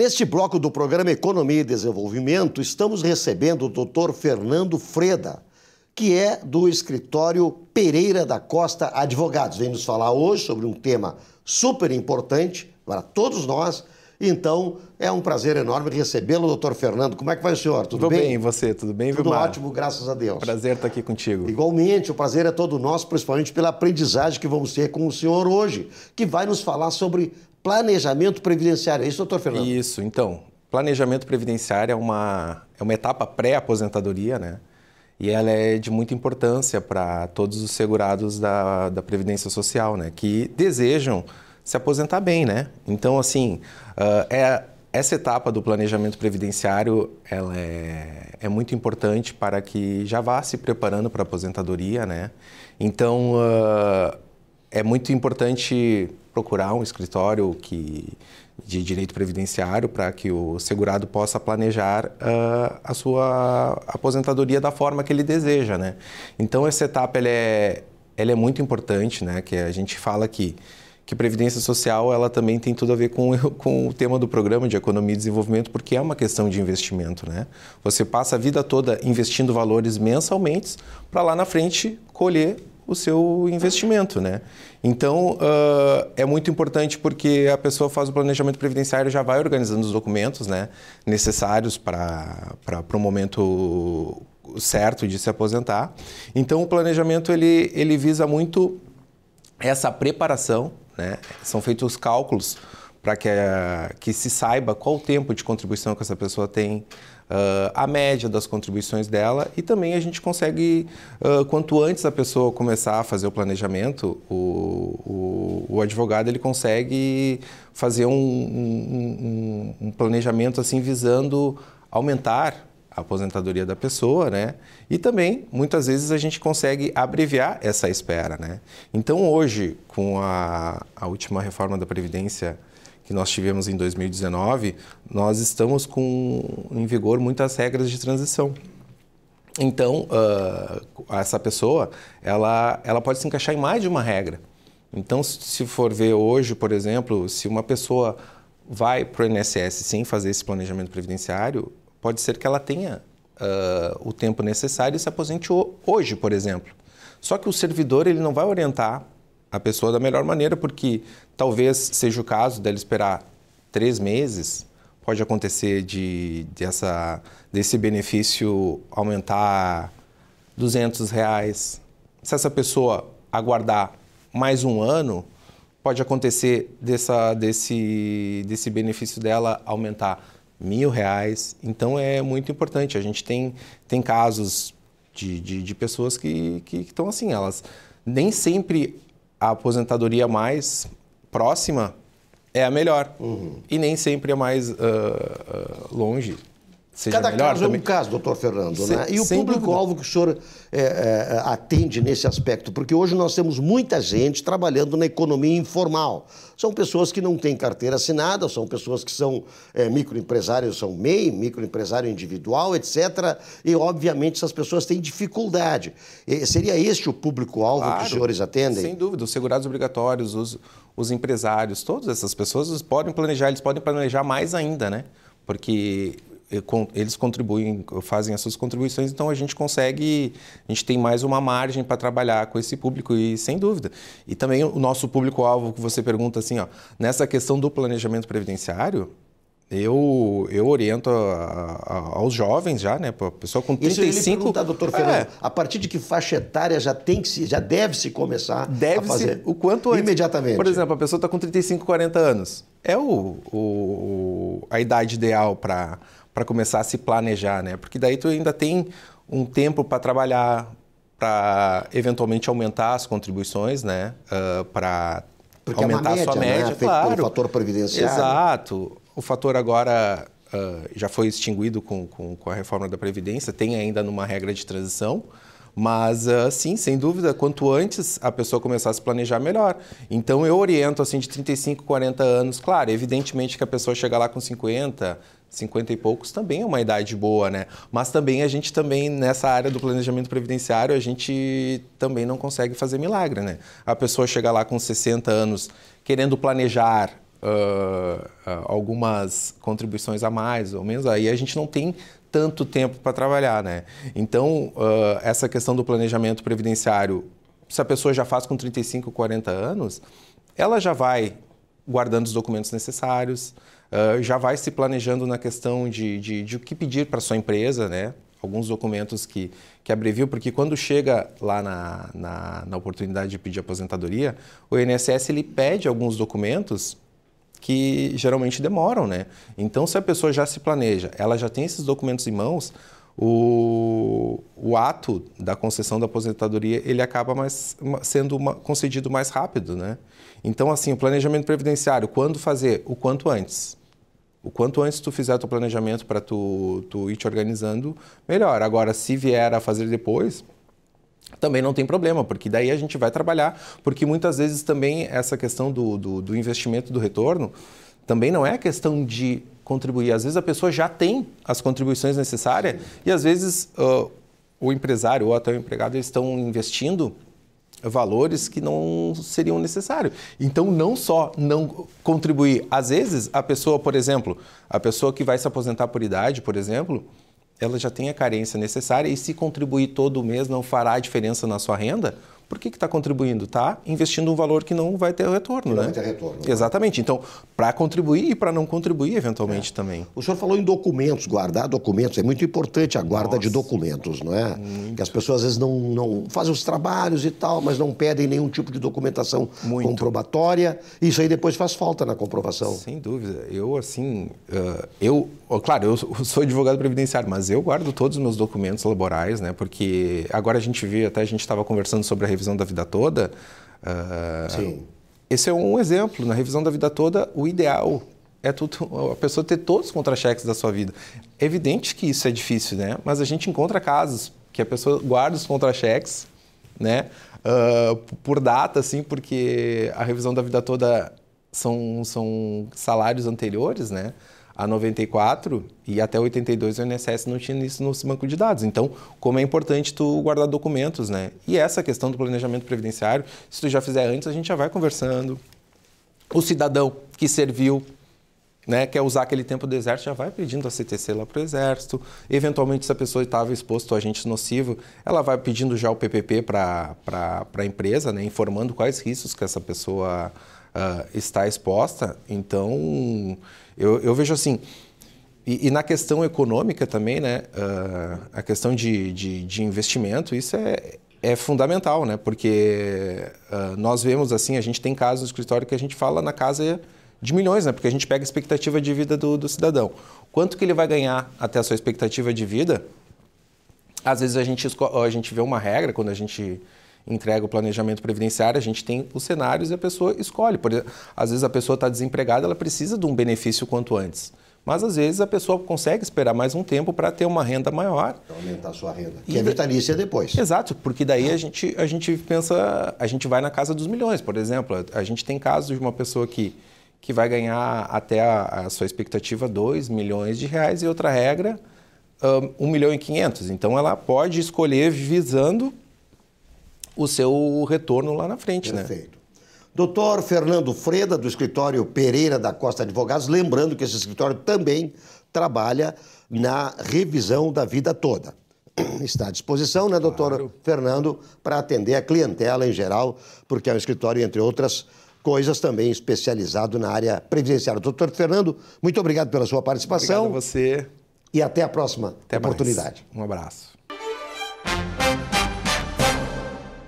Neste bloco do programa Economia e Desenvolvimento, estamos recebendo o Dr. Fernando Freda, que é do escritório Pereira da Costa Advogados. Vem nos falar hoje sobre um tema super importante para todos nós. Então, é um prazer enorme recebê-lo, doutor Fernando. Como é que vai o senhor? Tudo, Tudo bem? bem, e você? Tudo bem, Tudo Vilmar? ótimo, graças a Deus. Prazer estar aqui contigo. Igualmente, o prazer é todo nosso, principalmente pela aprendizagem que vamos ter com o senhor hoje, que vai nos falar sobre planejamento previdenciário. É isso, doutor Fernando? Isso, então. Planejamento previdenciário é uma, é uma etapa pré-aposentadoria, né? E ela é de muita importância para todos os segurados da, da Previdência Social, né? Que desejam se aposentar bem, né? Então, assim, uh, é, essa etapa do planejamento previdenciário ela é, é muito importante para que já vá se preparando para a aposentadoria, né? Então, uh, é muito importante procurar um escritório que, de direito previdenciário para que o segurado possa planejar uh, a sua aposentadoria da forma que ele deseja, né? Então essa etapa ela é, ela é muito importante, né? Que a gente fala que que previdência social ela também tem tudo a ver com, com o tema do programa de economia e desenvolvimento, porque é uma questão de investimento, né? Você passa a vida toda investindo valores mensalmente para lá na frente colher o seu investimento, né? Então, uh, é muito importante porque a pessoa faz o planejamento previdenciário já vai organizando os documentos né, necessários para o momento certo de se aposentar. Então, o planejamento ele, ele visa muito essa preparação, né? são feitos os cálculos para que, que se saiba qual o tempo de contribuição que essa pessoa tem, uh, a média das contribuições dela e também a gente consegue, uh, quanto antes a pessoa começar a fazer o planejamento, o, o, o advogado ele consegue fazer um, um, um, planejamento assim visando aumentar a aposentadoria da pessoa, né? E também, muitas vezes, a gente consegue abreviar essa espera, né? Então, hoje, com a, a última reforma da Previdência que nós tivemos em 2019, nós estamos com em vigor muitas regras de transição. Então, uh, essa pessoa, ela, ela pode se encaixar em mais de uma regra. Então, se for ver hoje, por exemplo, se uma pessoa vai para o INSS sem fazer esse planejamento previdenciário, pode ser que ela tenha uh, o tempo necessário e se aposente hoje, por exemplo. Só que o servidor ele não vai orientar a pessoa da melhor maneira, porque talvez seja o caso dela esperar três meses, pode acontecer de, dessa, desse benefício aumentar 200 reais. Se essa pessoa aguardar mais um ano, pode acontecer dessa, desse, desse benefício dela aumentar mil reais. Então é muito importante. A gente tem, tem casos de, de, de pessoas que, estão assim, elas nem sempre a aposentadoria mais próxima é a melhor. Uhum. E nem sempre é mais uh, uh, longe seja Cada melhor. caso também. é um caso, doutor Fernando. Né? E o público-alvo que o senhor é, é, atende nesse aspecto? Porque hoje nós temos muita gente trabalhando na economia informal. São pessoas que não têm carteira assinada, são pessoas que são é, microempresários, são MEI, microempresário individual, etc. E, obviamente, essas pessoas têm dificuldade. E seria este o público-alvo claro, que os senhores atendem? Sem dúvida. Os segurados obrigatórios, os, os empresários, todas essas pessoas podem planejar, eles podem planejar mais ainda, né? Porque eles contribuem, fazem as suas contribuições, então a gente consegue, a gente tem mais uma margem para trabalhar com esse público e sem dúvida. E também o nosso público-alvo que você pergunta assim, ó, nessa questão do planejamento previdenciário, eu, eu oriento a, a, aos jovens já, né? A pessoa com 35... Isso eu perguntar, doutor é. Fernando, a partir de que faixa etária já tem que se, já deve se começar deve a fazer? o quanto antes. Imediatamente. Por exemplo, a pessoa está com 35, 40 anos. É o, o a idade ideal para começar a se planejar, né? Porque daí tu ainda tem um tempo para trabalhar, para eventualmente aumentar as contribuições, né? Uh, para aumentar é média, a sua média, né? claro. Pelo fator previdenciário. Exato. O fator agora uh, já foi extinguido com, com, com, a reforma da Previdência, tem ainda numa regra de transição, mas uh, sim, sem dúvida, quanto antes a pessoa começar a se planejar, melhor. Então eu oriento assim de 35, 40 anos, claro, evidentemente que a pessoa chega lá com 50, 50 e poucos também é uma idade boa, né? Mas também a gente também, nessa área do planejamento previdenciário, a gente também não consegue fazer milagre, né? A pessoa chega lá com 60 anos querendo planejar uh, uh, algumas contribuições a mais ou menos, aí a gente não tem tanto tempo para trabalhar, né? Então, uh, essa questão do planejamento previdenciário, se a pessoa já faz com 35, 40 anos, ela já vai guardando os documentos necessários, uh, já vai se planejando na questão de, de, de o que pedir para sua empresa, né? Alguns documentos que, que abreviam, porque quando chega lá na, na, na oportunidade de pedir aposentadoria, o INSS ele pede alguns documentos que geralmente demoram, né? Então, se a pessoa já se planeja, ela já tem esses documentos em mãos, o, o ato da concessão da aposentadoria ele acaba mais, sendo uma, concedido mais rápido, né? Então, assim, o planejamento previdenciário, quando fazer? O quanto antes. O quanto antes tu fizer teu planejamento para tu, tu ir te organizando, melhor. Agora, se vier a fazer depois, também não tem problema, porque daí a gente vai trabalhar, porque muitas vezes também essa questão do, do, do investimento do retorno também não é questão de contribuir. Às vezes a pessoa já tem as contribuições necessárias e às vezes uh, o empresário ou até o empregado estão investindo valores que não seriam necessários. Então, não só não contribuir, às vezes a pessoa, por exemplo, a pessoa que vai se aposentar por idade, por exemplo, ela já tem a carência necessária e se contribuir todo mês não fará diferença na sua renda, por que está contribuindo? Está investindo um valor que não vai ter retorno, não né? vai ter retorno. Né? Exatamente. Então, para contribuir e para não contribuir, eventualmente, é. também. O senhor falou em documentos, guardar documentos. É muito importante a guarda Nossa. de documentos, não é? Muito. Que as pessoas, às vezes, não, não fazem os trabalhos e tal, mas não pedem nenhum tipo de documentação muito. comprobatória. Isso aí depois faz falta na comprovação. Sem dúvida. Eu, assim, uh, eu... Claro, eu sou advogado previdenciário, mas eu guardo todos os meus documentos laborais, né? Porque agora a gente vê, até a gente estava conversando sobre a revisão da vida toda. Uh, Sim. Esse é um exemplo. Na revisão da vida toda, o ideal é tudo, a pessoa ter todos os contra-cheques da sua vida. É evidente que isso é difícil, né? Mas a gente encontra casos que a pessoa guarda os contra-cheques, né? Uh, por data, assim, porque a revisão da vida toda são, são salários anteriores, né? A 94 e até 82 o INSS não tinha isso no banco de dados. Então, como é importante tu guardar documentos, né? E essa questão do planejamento previdenciário, se tu já fizer antes, a gente já vai conversando. O cidadão que serviu, né, quer usar aquele tempo do exército, já vai pedindo a CTC lá para o exército. Eventualmente, se a pessoa estava exposto a agente nocivo, ela vai pedindo já o PPP para a empresa, né, informando quais riscos que essa pessoa uh, está exposta. Então, eu, eu vejo assim. E, e, na questão econômica também, né, uh, a questão de, de, de, investimento, isso é, é fundamental, né, porque uh, nós vemos assim, a gente tem casos no escritório que a gente fala na casa de milhões, né, porque a gente pega a expectativa de vida do, do cidadão. Quanto que ele vai ganhar até a sua expectativa de vida? Às vezes a gente, a gente vê uma regra quando a gente entrega o planejamento previdenciário, a gente tem os cenários e a pessoa escolhe. Por exemplo, às vezes a pessoa está desempregada, ela precisa de um benefício quanto antes. Mas às vezes a pessoa consegue esperar mais um tempo para ter uma renda maior. Para aumentar a sua renda. Que e é vitalícia depois. Exato, porque daí a gente, a gente pensa, a gente vai na casa dos milhões, por exemplo. A gente tem casos de uma pessoa que, que vai ganhar até a, a sua expectativa 2 milhões de reais e outra regra, um, 1 milhão e 500. Então ela pode escolher visando o seu retorno lá na frente, né? Perfeito. né? Doutor Fernando Freda, do escritório Pereira da Costa Advogados, lembrando que esse escritório também trabalha na revisão da vida toda. Está à disposição, né, doutor claro. Fernando, para atender a clientela em geral, porque é um escritório, entre outras coisas, também especializado na área previdenciária. Doutor Fernando, muito obrigado pela sua participação. Obrigado a você. E até a próxima até oportunidade. Mais. Um abraço.